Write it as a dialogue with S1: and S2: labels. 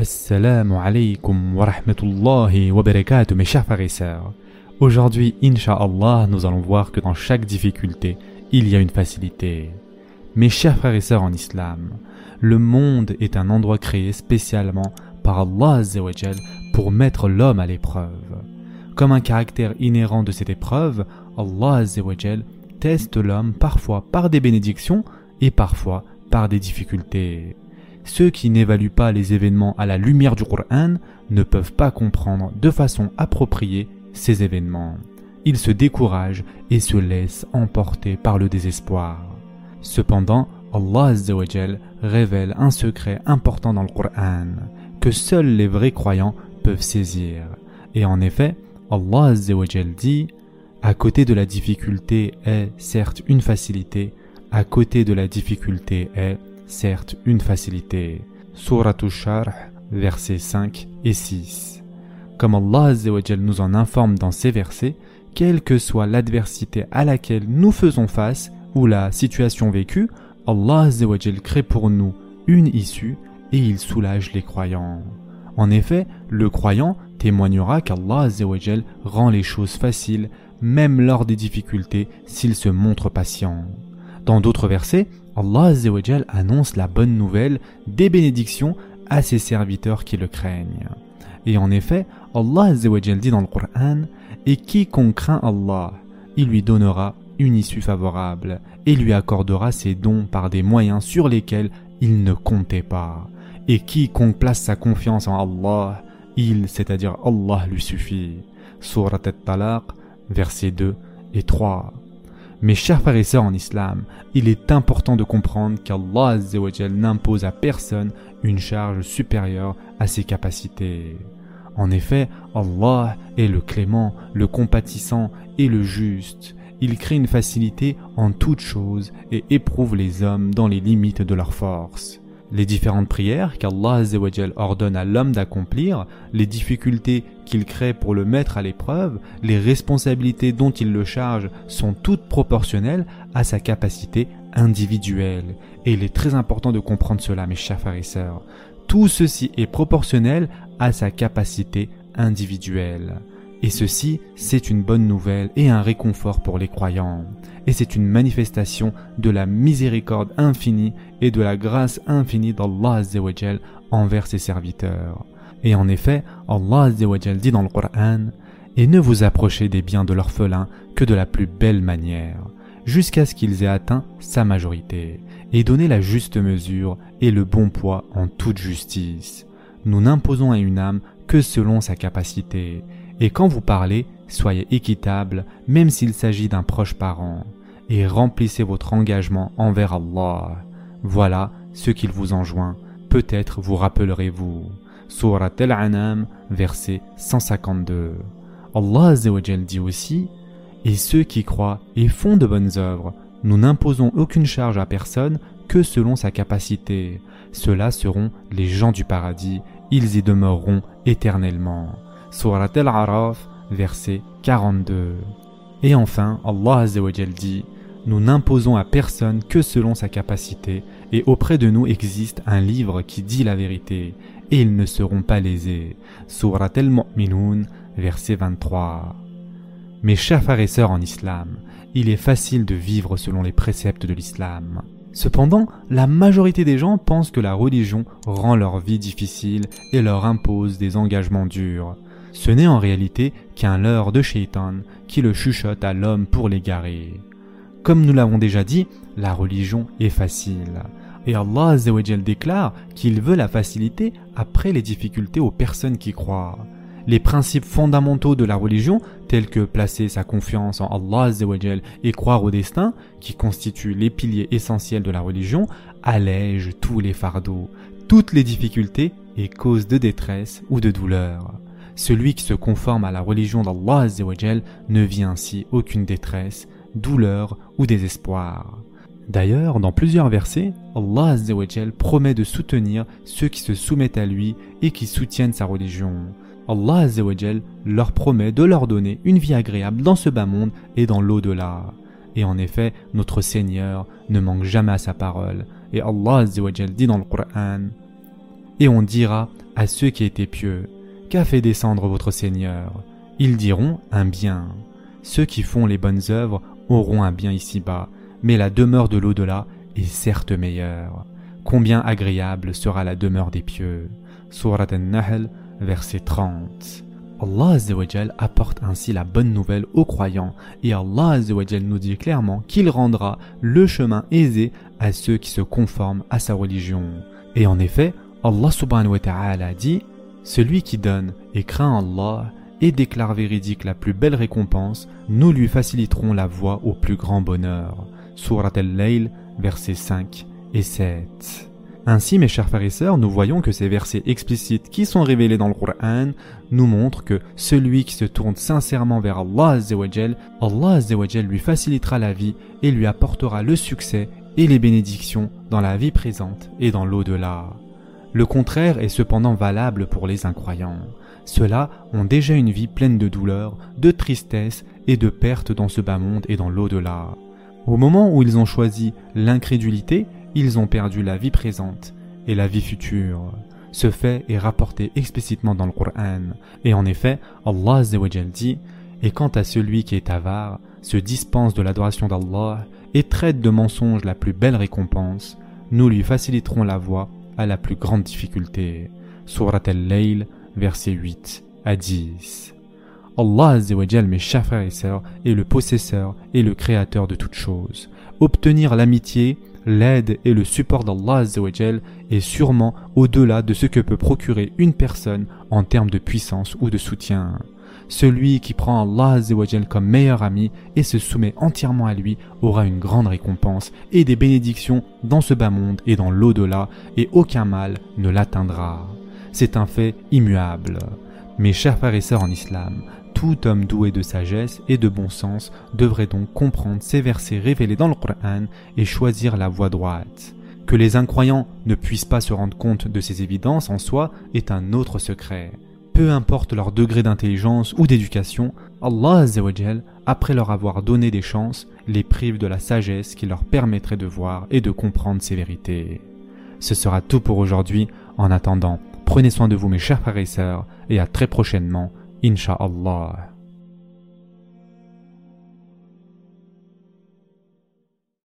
S1: Assalamu alaikum wa rahmatullahi wa barakatuh mes chers frères et sœurs. Aujourd'hui, Inch'Allah, nous allons voir que dans chaque difficulté, il y a une facilité. Mes chers frères et sœurs en islam, le monde est un endroit créé spécialement par Allah pour mettre l'homme à l'épreuve. Comme un caractère inhérent de cette épreuve, Allah teste l'homme parfois par des bénédictions et parfois par des difficultés. Ceux qui n'évaluent pas les événements à la lumière du Coran ne peuvent pas comprendre de façon appropriée ces événements. Ils se découragent et se laissent emporter par le désespoir. Cependant, Allah révèle un secret important dans le Coran que seuls les vrais croyants peuvent saisir. Et en effet, Allah dit À côté de la difficulté est certes une facilité, à côté de la difficulté est certes une facilité. Surah Sharh, versets 5 et 6. Comme Allah nous en informe dans ces versets, quelle que soit l'adversité à laquelle nous faisons face ou la situation vécue, Allah crée pour nous une issue et il soulage les croyants. En effet, le croyant témoignera qu'Allah rend les choses faciles même lors des difficultés s'il se montre patient. Dans d'autres versets, Allah annonce la bonne nouvelle des bénédictions à ses serviteurs qui le craignent. Et en effet, Allah dit dans le Coran Et quiconque craint Allah, il lui donnera une issue favorable et lui accordera ses dons par des moyens sur lesquels il ne comptait pas. Et quiconque place sa confiance en Allah, il, c'est-à-dire Allah, lui suffit. Surat al-Talaq, versets 2 et 3. Mes chers frères et sœurs en islam, il est important de comprendre qu'Allah n'impose à personne une charge supérieure à ses capacités. En effet, Allah est le clément, le compatissant et le juste. Il crée une facilité en toutes choses et éprouve les hommes dans les limites de leur force les différentes prières qu'Allah ordonne à l'homme d'accomplir, les difficultés qu'il crée pour le mettre à l'épreuve, les responsabilités dont il le charge sont toutes proportionnelles à sa capacité individuelle. Et il est très important de comprendre cela, mes chers frères et sœurs. Tout ceci est proportionnel à sa capacité individuelle. Et ceci, c'est une bonne nouvelle et un réconfort pour les croyants. Et c'est une manifestation de la miséricorde infinie et de la grâce infinie d'Allah envers ses serviteurs. Et en effet, Allah dit dans le Coran Et ne vous approchez des biens de l'orphelin que de la plus belle manière, jusqu'à ce qu'ils aient atteint sa majorité, et donnez la juste mesure et le bon poids en toute justice. Nous n'imposons à une âme que selon sa capacité, et quand vous parlez, soyez équitable, même s'il s'agit d'un proche parent, et remplissez votre engagement envers Allah. Voilà ce qu'il vous enjoint. Peut-être vous rappellerez-vous. Surat Al-An'am, verset 152. Allah dit aussi Et ceux qui croient et font de bonnes œuvres, nous n'imposons aucune charge à personne que selon sa capacité. Ceux-là seront les gens du paradis, ils y demeureront éternellement. Surat Al-Araf, verset 42. Et enfin, Allah dit Nous n'imposons à personne que selon sa capacité, et auprès de nous existe un livre qui dit la vérité, et ils ne seront pas lésés. Surat Al-Mu'minun, verset 23. Mes chers frères et sœurs en islam, il est facile de vivre selon les préceptes de l'islam. Cependant, la majorité des gens pensent que la religion rend leur vie difficile et leur impose des engagements durs. Ce n'est en réalité qu'un leurre de shaitan qui le chuchote à l'homme pour l'égarer. Comme nous l'avons déjà dit, la religion est facile. Et Allah déclare qu'il veut la facilité après les difficultés aux personnes qui croient. Les principes fondamentaux de la religion, tels que placer sa confiance en Allah et croire au destin, qui constituent les piliers essentiels de la religion, allègent tous les fardeaux, toutes les difficultés et causes de détresse ou de douleur. Celui qui se conforme à la religion d'Allah ne vit ainsi aucune détresse, douleur ou désespoir. D'ailleurs, dans plusieurs versets, Allah promet de soutenir ceux qui se soumettent à lui et qui soutiennent sa religion. Allah leur promet de leur donner une vie agréable dans ce bas monde et dans l'au-delà. Et en effet, notre Seigneur ne manque jamais à sa parole. Et Allah dit dans le Coran Et on dira à ceux qui étaient pieux, Qu'a fait descendre votre Seigneur? Ils diront un bien. Ceux qui font les bonnes œuvres auront un bien ici-bas, mais la demeure de l'au-delà est certes meilleure. Combien agréable sera la demeure des pieux. Surat al-Nahl, verset 30. Allah apporte ainsi la bonne nouvelle aux croyants et Allah nous dit clairement qu'il rendra le chemin aisé à ceux qui se conforment à sa religion. Et en effet, Allah subhanahu wa ta'ala dit Celui qui donne et craint Allah et déclare véridique la plus belle récompense, nous lui faciliterons la voie au plus grand bonheur. Surat al-Layl, versets 5 et 7. Ainsi, mes chers frères et sœurs, nous voyons que ces versets explicites qui sont révélés dans le Coran nous montrent que celui qui se tourne sincèrement vers Allah Allah lui facilitera la vie et lui apportera le succès et les bénédictions dans la vie présente et dans l'au-delà. Le contraire est cependant valable pour les incroyants. Ceux-là ont déjà une vie pleine de douleurs, de tristesse et de pertes dans ce bas monde et dans l'au-delà. Au moment où ils ont choisi l'incrédulité, ils ont perdu la vie présente et la vie future. Ce fait est rapporté explicitement dans le Coran. Et en effet, Allah dit Et quant à celui qui est avare, se dispense de l'adoration d'Allah et traite de mensonge la plus belle récompense, nous lui faciliterons la voie à la plus grande difficulté. Surat al-Layl, versets 8 à 10. Allah mes chers frères et sœurs, est le possesseur et le créateur de toutes choses. Obtenir l'amitié l'aide et le support d'Allah est sûrement au-delà de ce que peut procurer une personne en termes de puissance ou de soutien. Celui qui prend Allah comme meilleur ami et se soumet entièrement à lui aura une grande récompense et des bénédictions dans ce bas monde et dans l'au-delà et aucun mal ne l'atteindra. C'est un fait immuable. Mes chers frères et sœurs en islam, tout homme doué de sagesse et de bon sens devrait donc comprendre ces versets révélés dans le Coran et choisir la voie droite. Que les incroyants ne puissent pas se rendre compte de ces évidences en soi est un autre secret peu importe leur degré d'intelligence ou d'éducation, Allah après leur avoir donné des chances, les prive de la sagesse qui leur permettrait de voir et de comprendre ces vérités. Ce sera tout pour aujourd'hui. En attendant, prenez soin de vous mes chers frères et sœurs, et à très prochainement, Insha'Allah.